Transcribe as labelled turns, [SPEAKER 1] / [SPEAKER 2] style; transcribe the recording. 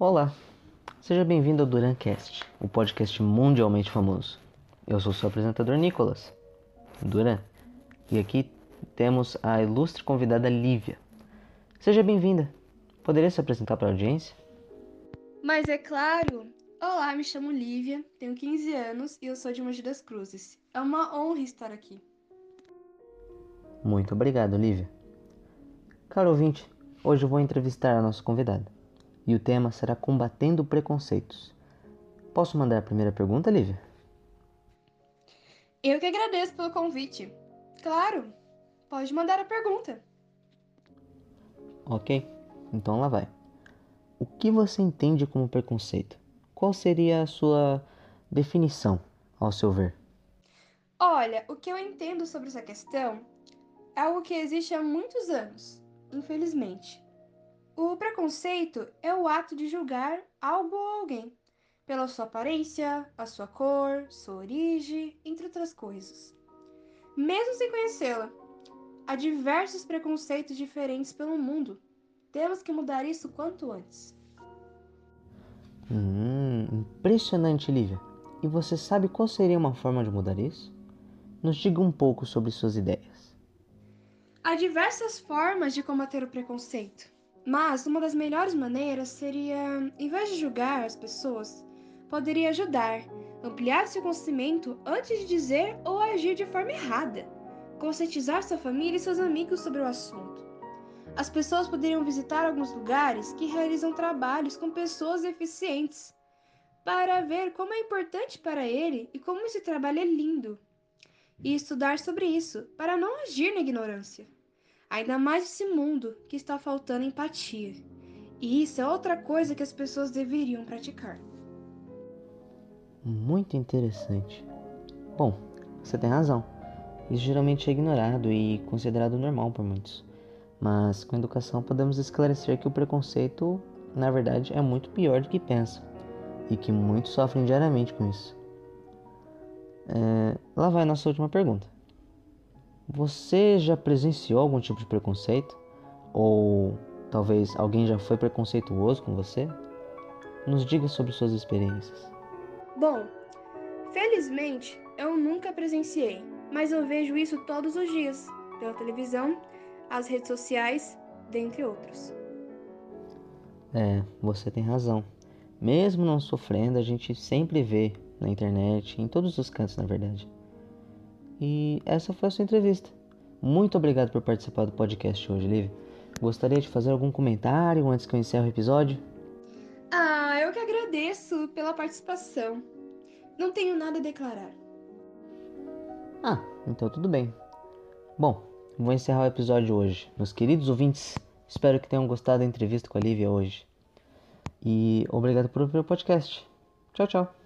[SPEAKER 1] Olá, seja bem-vindo ao Durancast, o podcast mundialmente famoso. Eu sou seu apresentador Nicolas Duran e aqui temos a ilustre convidada Lívia. Seja bem-vinda. Poderia se apresentar para a audiência?
[SPEAKER 2] Mas é claro! Olá, me chamo Lívia, tenho 15 anos e eu sou de Mogi das Cruzes. É uma honra estar aqui.
[SPEAKER 1] Muito obrigado, Lívia. Caro ouvinte, hoje eu vou entrevistar a nossa convidada e o tema será Combatendo Preconceitos. Posso mandar a primeira pergunta, Lívia?
[SPEAKER 2] Eu que agradeço pelo convite. Claro, pode mandar a pergunta.
[SPEAKER 1] Ok, então lá vai. O que você entende como preconceito? Qual seria a sua definição, ao seu ver?
[SPEAKER 2] Olha, o que eu entendo sobre essa questão é algo que existe há muitos anos, infelizmente. O preconceito é o ato de julgar algo ou alguém pela sua aparência, a sua cor, sua origem, entre outras coisas. Mesmo sem conhecê-la, há diversos preconceitos diferentes pelo mundo. Temos que mudar isso quanto antes.
[SPEAKER 1] Hum, impressionante, Lívia. E você sabe qual seria uma forma de mudar isso? Nos diga um pouco sobre suas ideias.
[SPEAKER 2] Há diversas formas de combater o preconceito, mas uma das melhores maneiras seria, em vez de julgar as pessoas, poderia ajudar, ampliar seu conhecimento antes de dizer ou agir de forma errada, conscientizar sua família e seus amigos sobre o assunto. As pessoas poderiam visitar alguns lugares que realizam trabalhos com pessoas deficientes para ver como é importante para ele e como esse trabalho é lindo. E estudar sobre isso para não agir na ignorância. Ainda mais nesse mundo que está faltando empatia. E isso é outra coisa que as pessoas deveriam praticar.
[SPEAKER 1] Muito interessante. Bom, você tem razão. Isso geralmente é ignorado e considerado normal por muitos. Mas com educação podemos esclarecer que o preconceito, na verdade, é muito pior do que pensa e que muitos sofrem diariamente com isso. É, lá vai a nossa última pergunta. Você já presenciou algum tipo de preconceito? Ou talvez alguém já foi preconceituoso com você? Nos diga sobre suas experiências.
[SPEAKER 2] Bom, felizmente eu nunca presenciei, mas eu vejo isso todos os dias, pela televisão as redes sociais, dentre outros.
[SPEAKER 1] É, você tem razão. Mesmo não sofrendo, a gente sempre vê na internet, em todos os cantos, na verdade. E essa foi a sua entrevista. Muito obrigado por participar do podcast hoje, Liv. Gostaria de fazer algum comentário antes que eu encerre o episódio?
[SPEAKER 2] Ah, eu que agradeço pela participação. Não tenho nada a declarar.
[SPEAKER 1] Ah, então tudo bem. Bom, vou encerrar o episódio hoje. Meus queridos ouvintes, espero que tenham gostado da entrevista com a Lívia hoje. E obrigado por ouvir o podcast. Tchau, tchau.